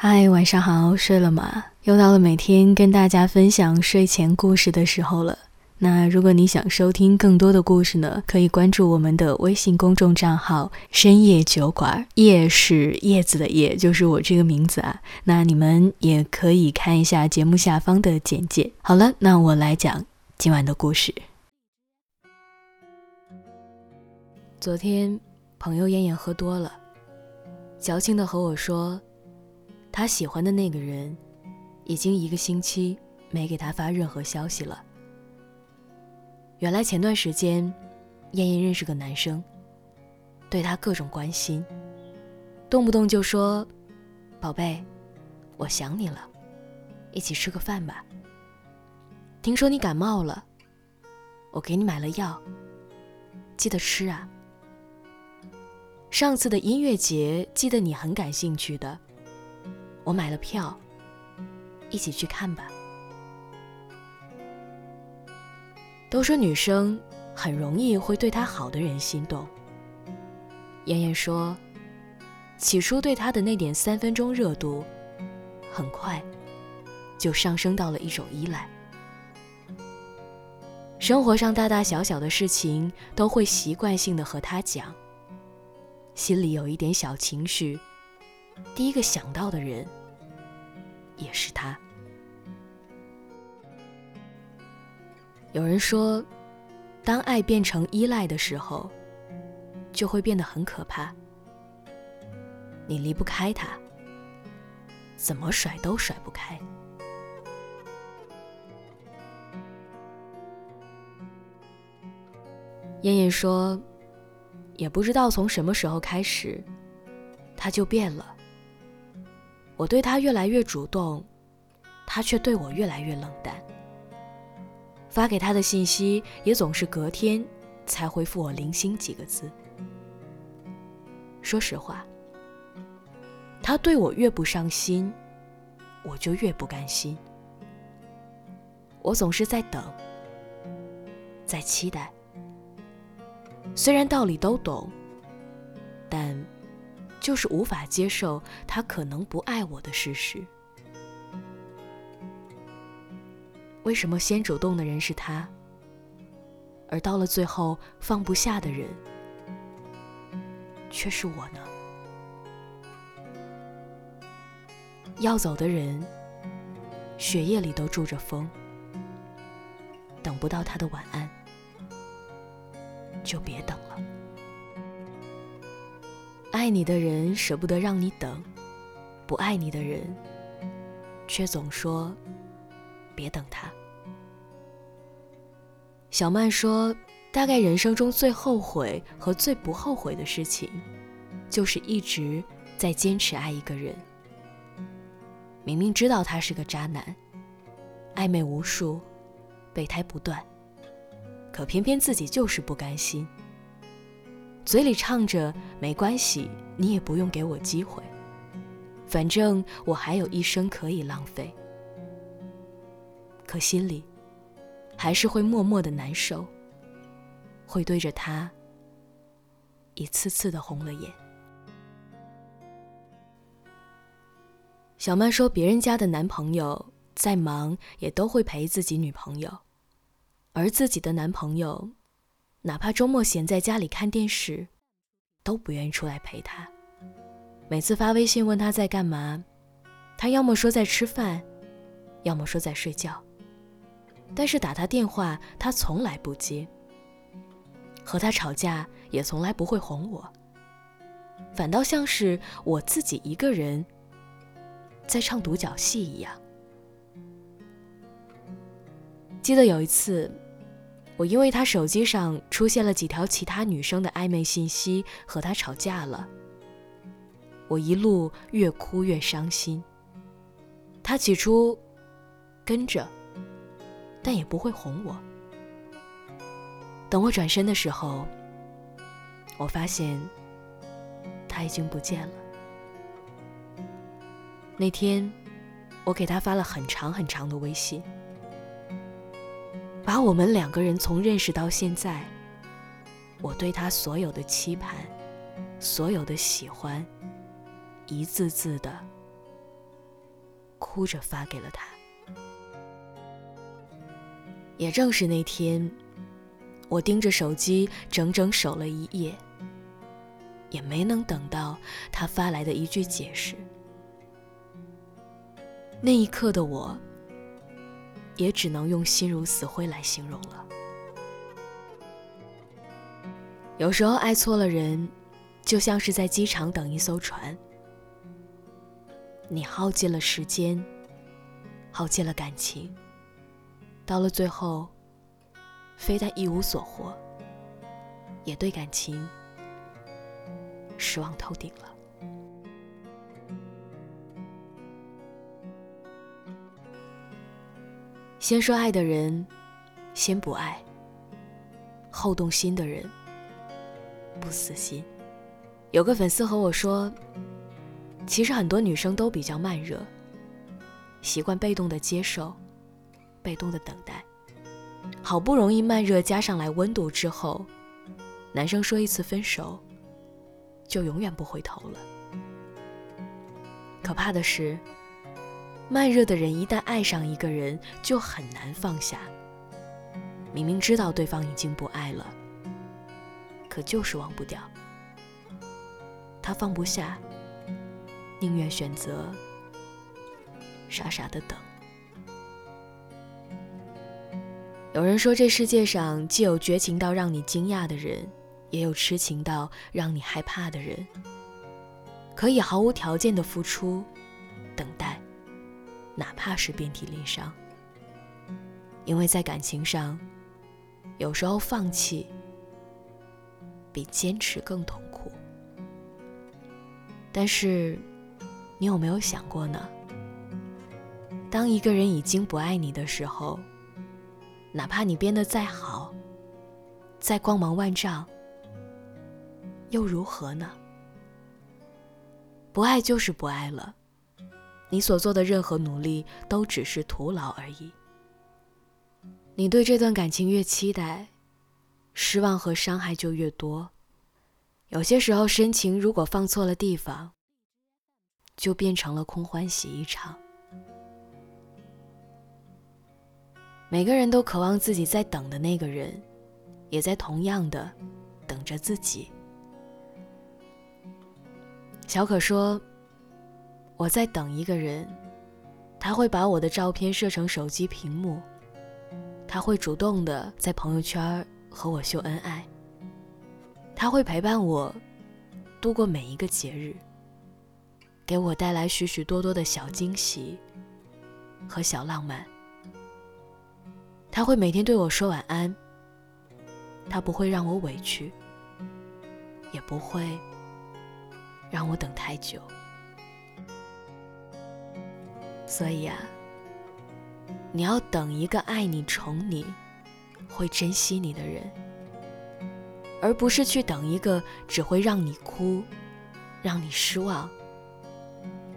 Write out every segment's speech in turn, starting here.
嗨，晚上好，睡了吗？又到了每天跟大家分享睡前故事的时候了。那如果你想收听更多的故事呢，可以关注我们的微信公众账号“深夜酒馆”，叶是叶子的叶，就是我这个名字啊。那你们也可以看一下节目下方的简介。好了，那我来讲今晚的故事。昨天，朋友燕燕喝多了，矫情的和我说。他喜欢的那个人，已经一个星期没给他发任何消息了。原来前段时间，燕燕认识个男生，对他各种关心，动不动就说：“宝贝，我想你了，一起吃个饭吧。”听说你感冒了，我给你买了药，记得吃啊。上次的音乐节，记得你很感兴趣的。我买了票，一起去看吧。都说女生很容易会对她好的人心动。妍妍说，起初对他的那点三分钟热度，很快就上升到了一种依赖。生活上大大小小的事情都会习惯性的和他讲，心里有一点小情绪，第一个想到的人。也是他。有人说，当爱变成依赖的时候，就会变得很可怕。你离不开他，怎么甩都甩不开。燕燕说，也不知道从什么时候开始，他就变了。我对他越来越主动，他却对我越来越冷淡。发给他的信息也总是隔天才回复我零星几个字。说实话，他对我越不上心，我就越不甘心。我总是在等，在期待。虽然道理都懂，但……就是无法接受他可能不爱我的事实。为什么先主动的人是他，而到了最后放不下的人却是我呢？要走的人，血液里都住着风，等不到他的晚安，就别等了。爱你的人舍不得让你等，不爱你的人却总说别等他。小曼说：“大概人生中最后悔和最不后悔的事情，就是一直在坚持爱一个人。明明知道他是个渣男，暧昧无数，备胎不断，可偏偏自己就是不甘心。”嘴里唱着没关系，你也不用给我机会，反正我还有一生可以浪费。可心里还是会默默的难受，会对着他一次次的红了眼。小曼说，别人家的男朋友再忙也都会陪自己女朋友，而自己的男朋友。哪怕周末闲在家里看电视，都不愿意出来陪他。每次发微信问他在干嘛，他要么说在吃饭，要么说在睡觉。但是打他电话，他从来不接。和他吵架也从来不会哄我，反倒像是我自己一个人在唱独角戏一样。记得有一次。我因为他手机上出现了几条其他女生的暧昧信息，和他吵架了。我一路越哭越伤心。他起初跟着，但也不会哄我。等我转身的时候，我发现他已经不见了。那天，我给他发了很长很长的微信。把我们两个人从认识到现在，我对他所有的期盼，所有的喜欢，一字字的哭着发给了他。也正是那天，我盯着手机整整守了一夜，也没能等到他发来的一句解释。那一刻的我，也只能用心如死灰来形容了。有时候爱错了人，就像是在机场等一艘船。你耗尽了时间，耗尽了感情，到了最后，非但一无所获，也对感情失望透顶了。先说爱的人，先不爱；后动心的人。不死心。有个粉丝和我说，其实很多女生都比较慢热，习惯被动的接受，被动的等待。好不容易慢热加上来温度之后，男生说一次分手，就永远不回头了。可怕的是，慢热的人一旦爱上一个人，就很难放下。明明知道对方已经不爱了。可就是忘不掉，他放不下，宁愿选择傻傻的等。有人说，这世界上既有绝情到让你惊讶的人，也有痴情到让你害怕的人。可以毫无条件的付出，等待，哪怕是遍体鳞伤。因为在感情上，有时候放弃。比坚持更痛苦。但是，你有没有想过呢？当一个人已经不爱你的时候，哪怕你变得再好，再光芒万丈，又如何呢？不爱就是不爱了，你所做的任何努力都只是徒劳而已。你对这段感情越期待。失望和伤害就越多。有些时候，深情如果放错了地方，就变成了空欢喜一场。每个人都渴望自己在等的那个人，也在同样的等着自己。小可说：“我在等一个人，他会把我的照片设成手机屏幕，他会主动的在朋友圈。”和我秀恩爱，他会陪伴我度过每一个节日，给我带来许许多多的小惊喜和小浪漫。他会每天对我说晚安，他不会让我委屈，也不会让我等太久。所以啊，你要等一个爱你、宠你。会珍惜你的人，而不是去等一个只会让你哭、让你失望、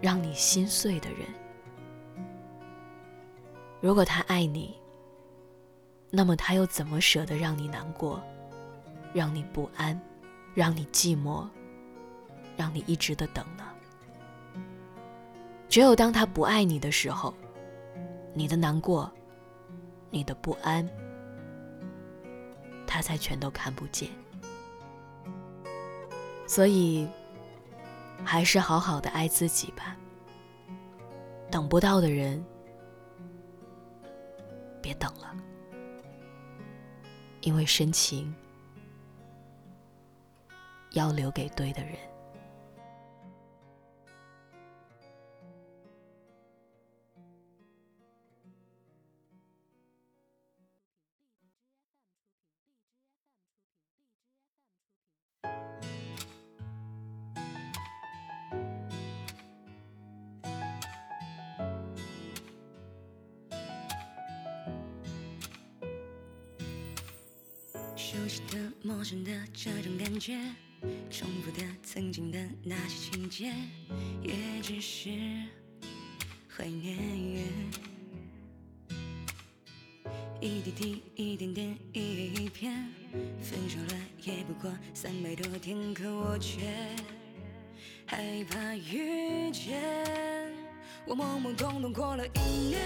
让你心碎的人。如果他爱你，那么他又怎么舍得让你难过、让你不安、让你寂寞、让你一直的等呢？只有当他不爱你的时候，你的难过、你的不安。他才全都看不见，所以还是好好的爱自己吧。等不到的人，别等了，因为深情要留给对的人。熟悉的、陌生的这种感觉，重复的曾经的那些情节，也只是怀念。一滴滴，一点点，一页一篇，分手了也不过三百多天，可我却害怕遇见。我懵懵懂懂过了一年，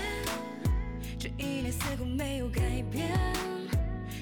这一年似乎没有改变。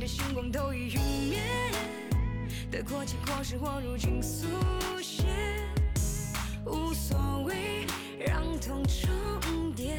的星光都已陨灭，得过且过是我如今速写，无所谓，让痛重叠。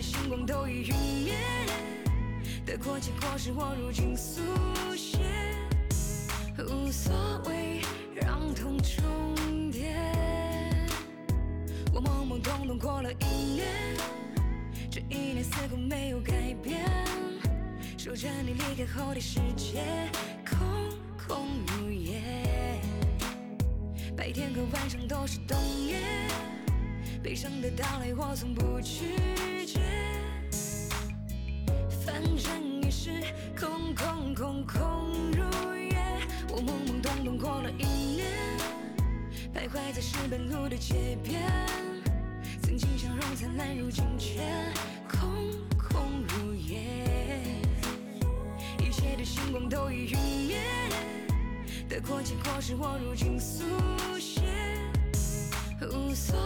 星光都已陨灭，得过且过是我如今速写，无所谓，让痛重叠。我懵懵懂懂过了一年，这一年似乎没有改变。守着你离开后的世界，空空如也。白天和晚上都是冬夜，悲伤的到来我从不拒绝。反正也是空空空空如也。我懵懵懂懂过了一年。徘徊在石板路的街边，曾经笑容灿烂，如今却空空如也。一切的星光都已陨灭，得过且过是我如今速写，无所，